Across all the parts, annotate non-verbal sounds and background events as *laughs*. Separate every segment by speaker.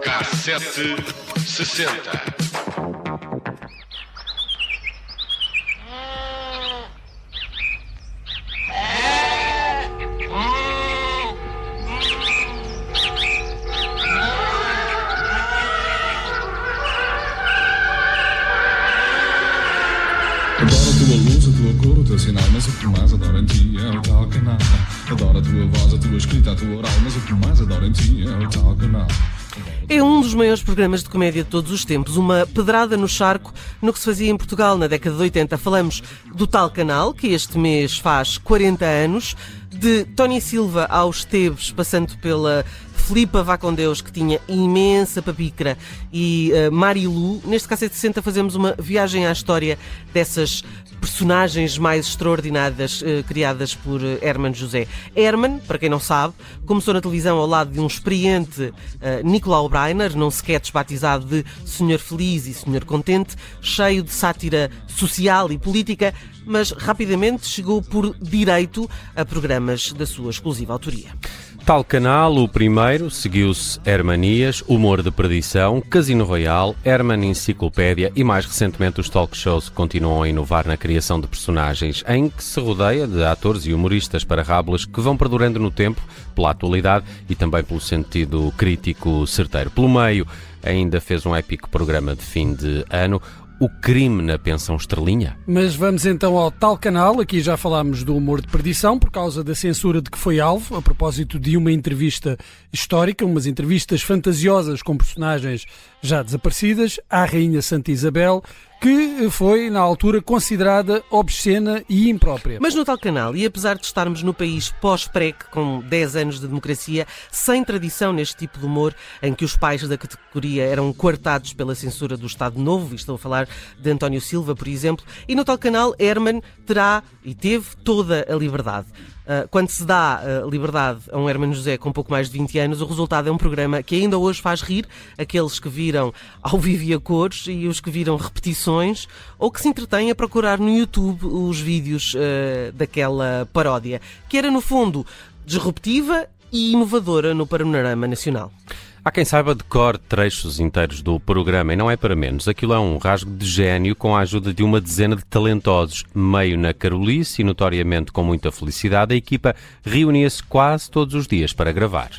Speaker 1: Cassete sessenta.
Speaker 2: Mais adoro em ti é o tal canal. Adoro a tua voz, a tua escrita, a tua oral, mas o que mais adoro em ti é o tal canal.
Speaker 3: É um dos maiores programas de comédia de todos os tempos, uma pedrada no charco no que se fazia em Portugal na década de 80. Falamos do tal canal, que este mês faz 40 anos, de Tony Silva aos Teves, passando pela Filipa Vá com Deus, que tinha imensa papicra, e uh, Marilu. Neste caso, 60 fazemos uma viagem à história dessas personagens mais extraordinárias uh, criadas por uh, Herman José. Herman, para quem não sabe, começou na televisão ao lado de um experiente uh, Nicolau Breiner, num sketch batizado de Senhor Feliz e Senhor Contente, cheio de sátira social e política, mas rapidamente chegou por direito a programas da sua exclusiva autoria.
Speaker 4: Tal canal, o primeiro, seguiu-se Hermanias, Humor de Perdição, Casino Royal, Herman Enciclopédia e mais recentemente os talk shows que continuam a inovar na criação de personagens, em que se rodeia de atores e humoristas para rábulas que vão perdurando no tempo, pela atualidade e também pelo sentido crítico certeiro. Pelo meio, ainda fez um épico programa de fim de ano, o crime na pensão estrelinha?
Speaker 5: Mas vamos então ao tal canal. Aqui já falámos do humor de perdição por causa da censura de que foi alvo, a propósito de uma entrevista histórica, umas entrevistas fantasiosas com personagens já desaparecidas, à Rainha Santa Isabel, que foi, na altura, considerada obscena e imprópria.
Speaker 3: Mas no tal canal, e apesar de estarmos no país pós-PREC, com 10 anos de democracia, sem tradição neste tipo de humor, em que os pais da categoria eram coartados pela censura do Estado Novo, e estou a falar de António Silva, por exemplo, e no tal canal, Herman terá e teve toda a liberdade. Uh, quando se dá uh, liberdade a um Hermano José com pouco mais de 20 anos, o resultado é um programa que ainda hoje faz rir aqueles que viram ao vivo e a cores e os que viram repetições ou que se entretêm a procurar no YouTube os vídeos uh, daquela paródia, que era no fundo disruptiva e inovadora no panorama nacional.
Speaker 4: Há quem saiba de cor trechos inteiros do programa e não é para menos. Aquilo é um rasgo de gênio com a ajuda de uma dezena de talentosos. Meio na Carolice e notoriamente com muita felicidade, a equipa reunia-se quase todos os dias para gravar.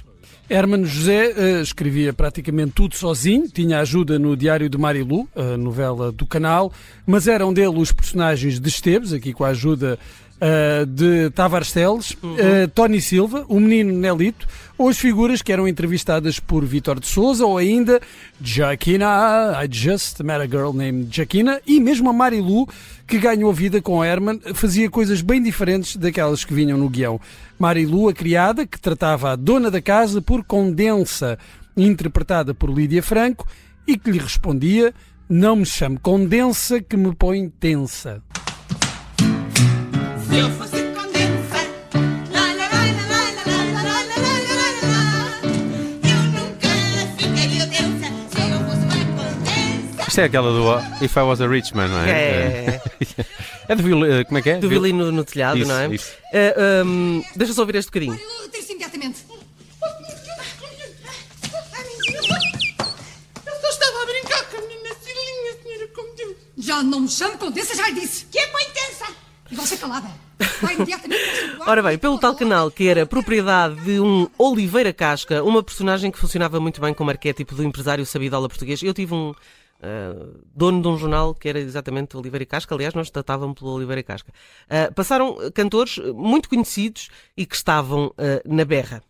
Speaker 5: Hermano José uh, escrevia praticamente tudo sozinho, tinha ajuda no Diário de Marilu, a novela do canal, mas eram dele os personagens de Esteves, aqui com a ajuda uh, de Tavares Teles, uhum. uh, Tony Silva, o menino Nelito, ou as figuras que eram entrevistadas por Vitor de Souza, ou ainda Jaquina, I just met a girl named Jaquina, e mesmo a Marilu, que ganhou vida com Herman, fazia coisas bem diferentes daquelas que vinham no guião. Marilu, a criada, que tratava a dona da casa por condensa, interpretada por Lídia Franco, e que lhe respondia: Não me chame condensa, que me põe tensa.
Speaker 4: Isto é aquela do If I Was a Rich Man, não é?
Speaker 3: É.
Speaker 4: É *laughs* do violino, como é que é?
Speaker 3: Do violino no telhado,
Speaker 4: isso,
Speaker 3: não é?
Speaker 4: Isso.
Speaker 3: Uh, um, deixa só ouvir este bocadinho.
Speaker 6: Tire-se imediatamente. Já não me chame Condessa, já lhe disse. Que é põe tensa. E você calada.
Speaker 3: Ora bem, pelo tal canal que era propriedade de um Oliveira Casca, uma personagem que funcionava muito bem como arquétipo do empresário sabidola português. Eu tive um uh, dono de um jornal que era exatamente Oliveira Casca, aliás, nós tratávamos pelo Oliveira Casca. Uh, passaram cantores muito conhecidos e que estavam uh, na berra.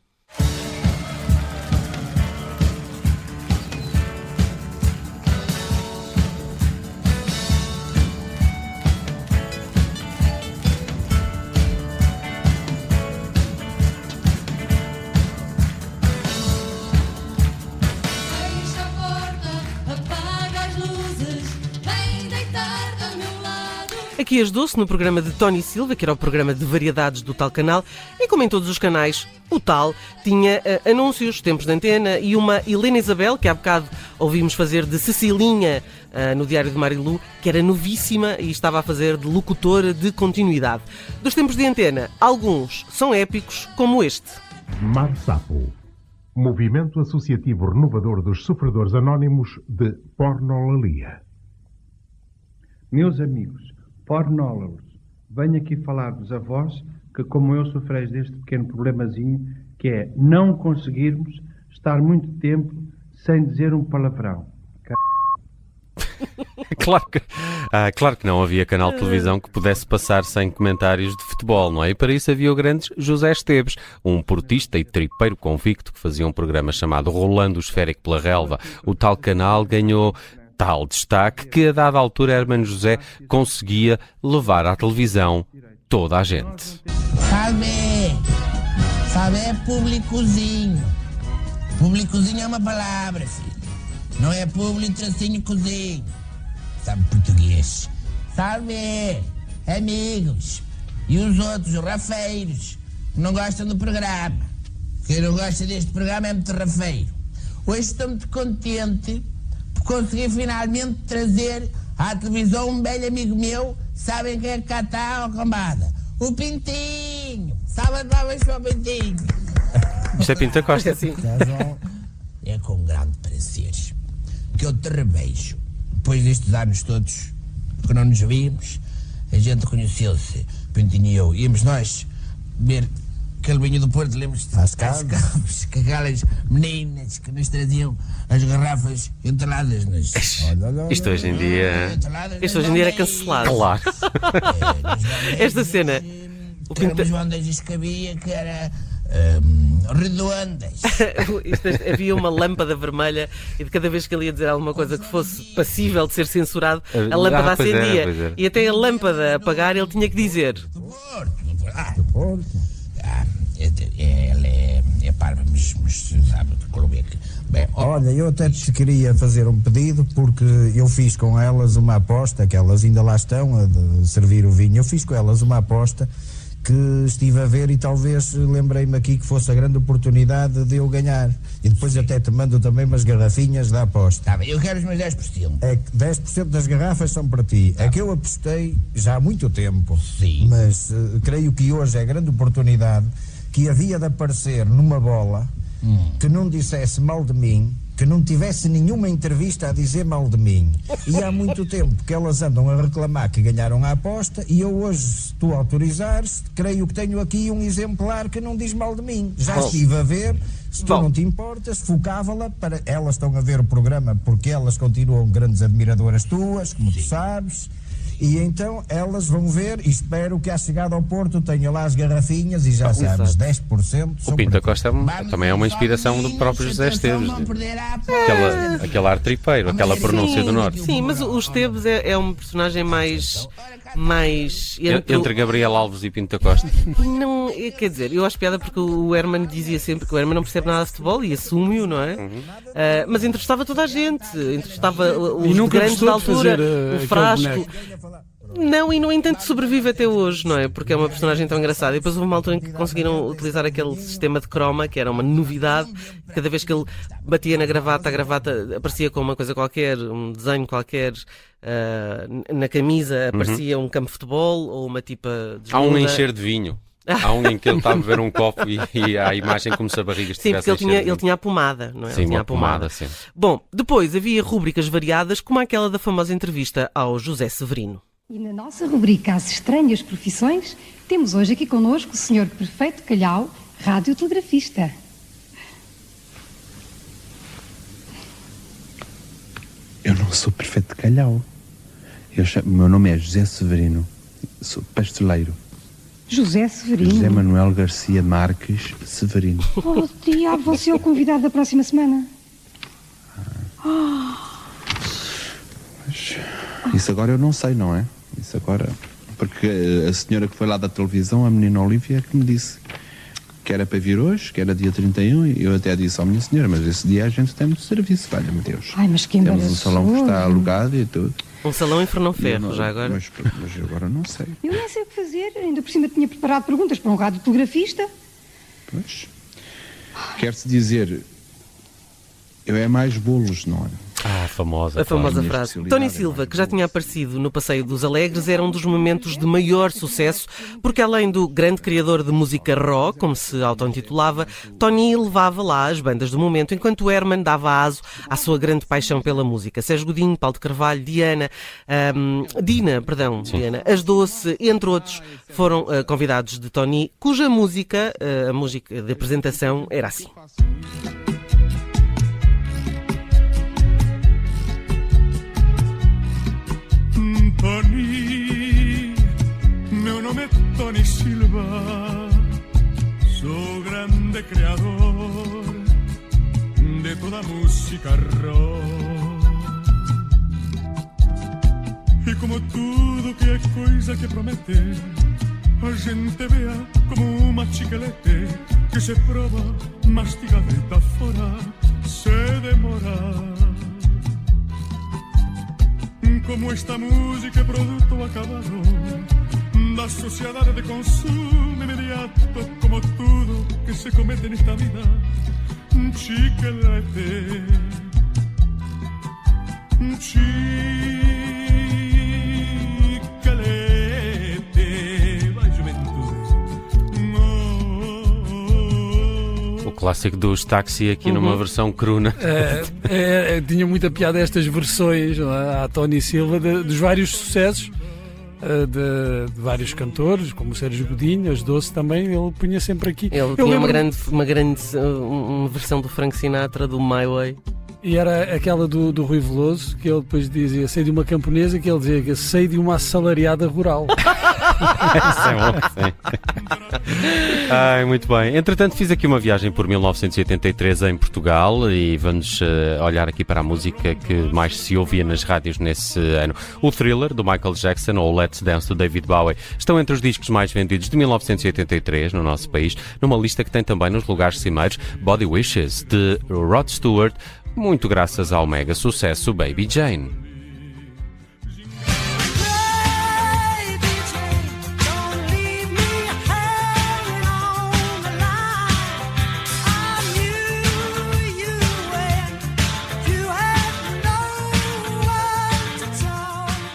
Speaker 3: Aqui as doce no programa de Tony Silva, que era o programa de variedades do tal canal, e como em todos os canais, o tal tinha uh, anúncios, tempos de antena e uma Helena Isabel, que há bocado ouvimos fazer de Cecilinha ah, no Diário de Marilu, que era novíssima e estava a fazer de locutora de continuidade. Dos tempos de antena, alguns são épicos, como este.
Speaker 7: Mar Sapo, movimento associativo renovador dos sofredores anónimos de pornolalia.
Speaker 8: Meus amigos, pornólogos, venho aqui falar-vos a vós que, como eu, sofreis deste pequeno problemazinho, que é não conseguirmos estar muito tempo sem dizer um palavrão. *laughs*
Speaker 4: Claro que, ah, claro que não havia canal de televisão que pudesse passar sem comentários de futebol, não é? E para isso havia o grande José Esteves, um portista e tripeiro convicto que fazia um programa chamado Rolando o Esférico pela Relva. O tal canal ganhou tal destaque que a dada altura Hermano José conseguia levar à televisão toda a gente.
Speaker 9: Sabe, sabe é públicozinho. Públicozinho é uma palavra, filho. Não é público tracinho cozinho. Sabe português. Sabe, amigos. E os outros, os rafeiros, que não gostam do programa. Quem não gosta deste programa é muito rafeiro. Hoje estou muito contente por conseguir finalmente trazer à televisão um belo amigo meu. Sabem quem é que cá está, ó cambada? O Pintinho. Salve palmas para o Pintinho. *laughs*
Speaker 4: Isto é Pinta Costa.
Speaker 3: Sim.
Speaker 9: É com grande prazer que eu te revejo. Depois destes anos todos que não nos víamos, a gente conheceu-se, Pintinho e eu. Íamos nós ver aquele vinho do Porto, lembras-te? Às cabos. Com aquelas meninas que nos traziam as garrafas entaladas nas...
Speaker 4: Isto hoje em dia.
Speaker 9: Entaladas
Speaker 3: Isto
Speaker 9: nas
Speaker 3: hoje em dia era cancelado.
Speaker 4: Claro.
Speaker 9: É. *laughs*
Speaker 3: Esta cena. O Pinta...
Speaker 9: umas bandejas que havia que era hum, redondas. *laughs*
Speaker 3: É- havia uma lâmpada vermelha e de cada vez que ele ia dizer alguma coisa que fosse passível de ser censurado, a
Speaker 4: Ah,
Speaker 3: lâmpada
Speaker 4: era,
Speaker 3: acendia.
Speaker 4: era.
Speaker 3: E até a lâmpada apagar, ele tinha que dizer.
Speaker 9: Do Porto. do Porto. Ah, ah, é, é, ela é, é parva, mas, mas sabe de clube é que. Bem, ó,
Speaker 10: Olha, eu até te queria fazer um pedido porque eu fiz com elas uma aposta, que elas ainda lá estão a servir o vinho. Eu fiz com elas uma aposta que estive a ver e talvez lembrei-me aqui que fosse a grande oportunidade de eu ganhar. E depois até te mando também umas garrafinhas da aposta.
Speaker 9: tá bem, eu quero os meus 10%.
Speaker 10: É que 10% das garrafas são para ti. É que eu apostei já há muito tempo.
Speaker 9: Sim.
Speaker 10: Mas eh, creio que hoje é a grande oportunidade que havia de aparecer numa bola que não dissesse mal de mim, que não tivesse nenhuma entrevista a dizer mal de mim. E há muito *laughs* tempo que elas andam a reclamar que ganharam a aposta e eu hoje, se tu autorizares, creio que tenho aqui um exemplar que não diz mal de mim. Já
Speaker 3: Bom.
Speaker 10: estive a ver. Se tu
Speaker 3: Bom.
Speaker 10: não te importas, focava-la para. Elas estão a ver o programa porque elas continuam grandes admiradoras tuas, como tu sabes. E então elas vão ver e espero que à chegada ao Porto tenha lá as garrafinhas e já sabes, 10% são
Speaker 4: O Pinta. Costa é também é uma inspiração do próprio José Esteves.
Speaker 9: aposta.
Speaker 4: Aquela, aquele ar tripeiro, aquela pronúncia do Norte.
Speaker 3: Sim, mas o Esteves é, é um personagem mais. Mais entre,
Speaker 4: Entre Gabriel Alves e Pinta Costa.
Speaker 3: Não, é, quer dizer, eu acho piada porque o Herman dizia sempre que o Herman não percebe nada de futebol e assume-o, não é?
Speaker 4: Uhum.
Speaker 3: Ah, mas entrevistava toda a gente, entrevistava os
Speaker 5: nunca
Speaker 3: grandes da altura,
Speaker 5: fazer, eh,
Speaker 3: o frasco. Não, e no entanto sobrevive até hoje, não é? Porque é uma personagem tão engraçada. E depois houve uma altura em que conseguiram utilizar aquele sistema de croma, que era uma novidade. Cada vez que ele batia na gravata, a gravata aparecia com uma coisa qualquer, um desenho qualquer. ah, na camisa aparecia um campo de futebol ou uma tipa de
Speaker 4: Há um encher de vinho. *laughs* Há um em que ele está a beber um copo e, e a imagem como se a barriga
Speaker 3: Sim,
Speaker 4: estivesse
Speaker 3: porque ele
Speaker 4: a
Speaker 3: tinha,
Speaker 4: de
Speaker 3: ele tinha a pomada, não é?
Speaker 4: Sim,
Speaker 3: ele tinha
Speaker 4: uma pomada, sim.
Speaker 3: Bom, depois havia rúbricas variadas, como aquela da famosa entrevista ao José Severino.
Speaker 11: E na nossa rubrica As Estranhas Profissões, temos hoje aqui connosco o Sr. Perfeito Calhau, radiotelegrafista.
Speaker 12: Eu não sou perfeito de calhau. Eu chamo- meu nome é José Severino. Sou pasteleiro.
Speaker 11: José Severino.
Speaker 12: José Manuel Garcia Marques Severino.
Speaker 11: Oh, diabo, você é o convidado da próxima semana.
Speaker 12: Mas isso agora eu não sei, não é? Isso agora. Porque a senhora que foi lá da televisão, a menina Olívia, é que me disse que era para vir hoje, que era dia 31, e eu até disse, ó minha senhora, mas esse dia a gente tem muito serviço, valha-me Deus.
Speaker 11: Ai, mas que
Speaker 12: Temos um salão que está alugado e tudo.
Speaker 3: Um salão em Fernão Ferro,
Speaker 12: não-
Speaker 3: já agora.
Speaker 12: Mas, mas agora não sei.
Speaker 11: Eu nem sei o que fazer, ainda por cima tinha preparado perguntas para um radiotelegrafista.
Speaker 12: Pois. Quer-se dizer, eu é mais bolos, não é?
Speaker 4: Ah, a famosa.
Speaker 3: A famosa frase. Tony Silva, que já tinha aparecido no Passeio dos Alegres, era um dos momentos de maior sucesso, porque além do grande criador de música rock, como se auto-intitulava, Tony levava lá as bandas do momento, enquanto Herman dava aso à sua grande paixão pela música. Sérgio Godinho, Paulo de Carvalho, Diana, ahm, Dina, perdão, Diana, As Doce, entre outros, foram ah, convidados de Tony, cuja música, ah, a música de apresentação, era assim.
Speaker 13: Tony Silva, sou grande criador de toda música rock. E como tudo que é coisa que promete, a gente vea como uma chiclete que se prova mastigadita fora, se demora. Como esta música é produto acabado da sociedade de consumo imediato, como tudo que se comete nesta vida, chiclete, chiclete, vai juventude.
Speaker 4: O clássico dos táxi aqui numa versão cruna.
Speaker 5: É, é, é, tinha muita piada estas versões é, à Tony Silva de- dos vários sucessos de, de vários cantores, como o Sérgio Godinho, as Doce também, ele punha sempre aqui.
Speaker 3: Ele
Speaker 5: Eu
Speaker 3: tinha uma grande, uma grande uma versão do Frank Sinatra, do My Way.
Speaker 5: E era aquela do, do Rui Veloso, que ele depois dizia, sei de uma camponesa, que ele dizia que sei de uma assalariada rural. *laughs*
Speaker 4: Isso é bom, sim. *laughs* *laughs* Ai, muito bem. Entretanto, fiz aqui uma viagem por 1983 em Portugal e vamos eh, olhar aqui para a música que mais se ouvia nas rádios nesse ano. O Thriller, do Michael Jackson, ou Let's Dance, do David Bowie, estão entre os discos mais vendidos de 1983 no nosso país, numa lista que tem também nos lugares cimeiros Body Wishes, de Rod Stewart, muito graças ao mega sucesso Baby Jane.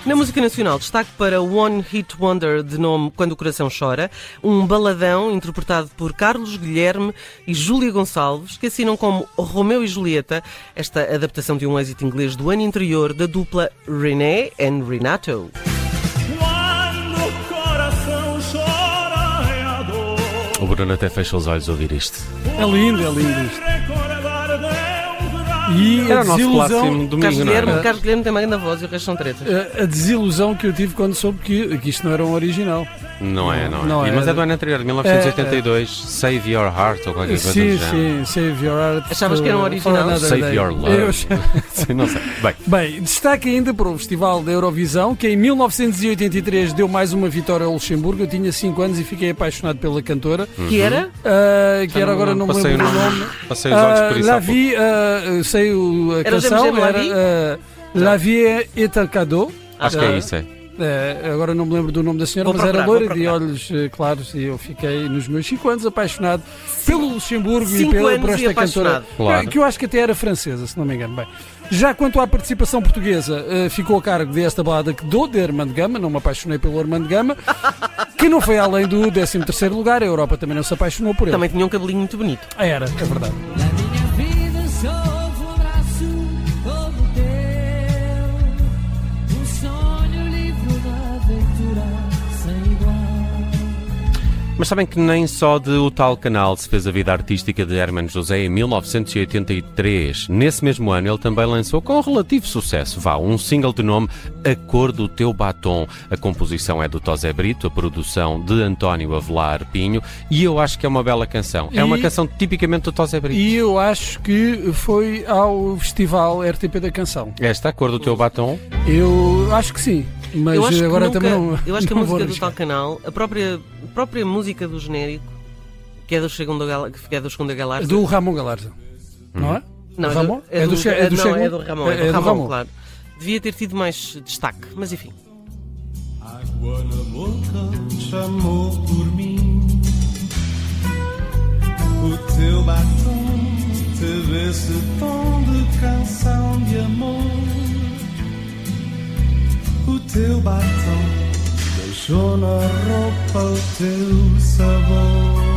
Speaker 3: Na música nacional, destaque para One Hit Wonder de nome Quando o Coração Chora, um baladão interpretado por Carlos Guilherme e Júlia Gonçalves, que assinam como Romeu e Julieta, esta adaptação de um êxito inglês do ano anterior da dupla René and Renato.
Speaker 13: Quando o coração chora é a dor.
Speaker 4: O Bruno até fecha os olhos a ouvir isto.
Speaker 5: É lindo, é lindo isto. E
Speaker 4: Era
Speaker 5: a desilusão,
Speaker 4: domingo,
Speaker 3: Carlos Guilherme? Carlos Guilherme tem uma grande voz e o resto são tretas.
Speaker 5: a- a desilusão que eu tive quando soube que, que isto não era um original.
Speaker 4: Não é, não é.
Speaker 5: Não
Speaker 4: E-
Speaker 5: é.
Speaker 4: Mas é do ano anterior, de 1982, Save Your Heart ou qualquer coisa
Speaker 5: Sim,
Speaker 4: do género.
Speaker 5: sim, Save Your Heart.
Speaker 3: Achavas que era um
Speaker 5: uh,
Speaker 3: original?
Speaker 4: Save
Speaker 5: day.
Speaker 4: Your Love.
Speaker 5: Eu- *laughs*
Speaker 4: Sim, não sei. Bem,
Speaker 5: Bem, destaque ainda para o Festival da Eurovisão, que em 1983 deu mais uma vitória ao Luxemburgo. Eu tinha 5 anos e fiquei apaixonado pela cantora.
Speaker 3: Que era?
Speaker 5: Uh, que era
Speaker 4: não-
Speaker 5: agora não me lembro
Speaker 4: o nome.
Speaker 5: nome.
Speaker 4: Passei os olhos por
Speaker 5: Uh,
Speaker 4: isso
Speaker 5: La Vie, uh, sei o, a
Speaker 3: Era
Speaker 5: canção, era
Speaker 3: Lavie?
Speaker 5: uh, La Vie est un cadeau.
Speaker 4: acho que é isso, é.
Speaker 5: É, agora não me lembro do nome da senhora,
Speaker 3: Vou
Speaker 5: mas era
Speaker 3: procurar,
Speaker 5: loira
Speaker 3: vou
Speaker 5: de olhos eh, claros e eu fiquei nos meus 5 anos apaixonado pelo Luxemburgo e
Speaker 3: Cinco
Speaker 5: pela,
Speaker 3: anos
Speaker 5: por
Speaker 3: e
Speaker 5: esta cantora,
Speaker 3: apaixonado.
Speaker 4: Claro.
Speaker 5: eh, que eu acho que até era francesa, se não me engano. Bem, já quanto à participação portuguesa, eh, ficou a cargo desta balada que dou de Armando Gama, não me apaixonei pelo Armando Gama, *laughs* que não foi além do 13º lugar, a Europa também não se apaixonou por ele.
Speaker 3: Também tinha um cabelinho muito bonito.
Speaker 5: Era, é verdade.
Speaker 4: Mas sabem que nem só de O Tal Canal se fez a vida artística de Hermano José em 1983. Nesse mesmo ano ele também lançou com relativo sucesso, vá, um single de nome A Cor do Teu Batom. A composição é do Tosé Brito, a produção de António Avelar Pinho e eu acho que é uma bela canção. É uma
Speaker 5: E-
Speaker 4: canção tipicamente do Tosé Brito.
Speaker 5: E eu acho que foi ao festival RTP da canção.
Speaker 4: Esta, A Cor do Teu Batom,
Speaker 5: Eu acho que sim, mas
Speaker 3: eu acho que
Speaker 5: agora
Speaker 3: nunca-
Speaker 5: também não.
Speaker 3: Eu acho que a *laughs*
Speaker 5: não
Speaker 3: música do tal canal, a própria, a própria música do genérico, que é do segundo, que é do segundo Galarza.
Speaker 5: Do Ramon Galarza, não é?
Speaker 3: Não, é
Speaker 5: Ramon?
Speaker 3: do, é do,
Speaker 5: é do
Speaker 3: não,
Speaker 5: Chego?
Speaker 3: é do Ramon, é,
Speaker 5: É-
Speaker 3: do
Speaker 5: é
Speaker 3: Ramon. claro. Devia ter tido mais destaque, mas enfim.
Speaker 13: Água na boca chamou por mim. O teu batom teve esse tom de canção de amor
Speaker 14: o teu batom, deixou na roupa o teu sabor.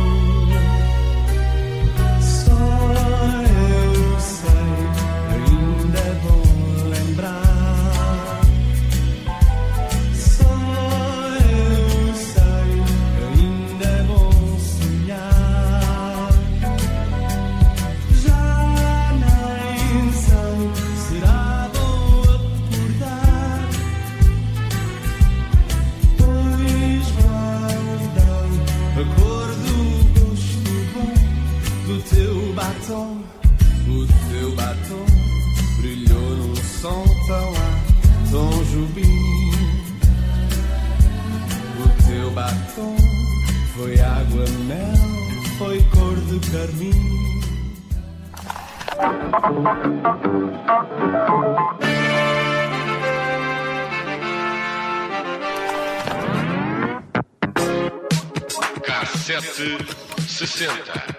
Speaker 14: O teu batom brilhou num som tão lá, Tom Jubim. O teu batom foi água, mel, foi cor de carmim.
Speaker 1: Cassete 60.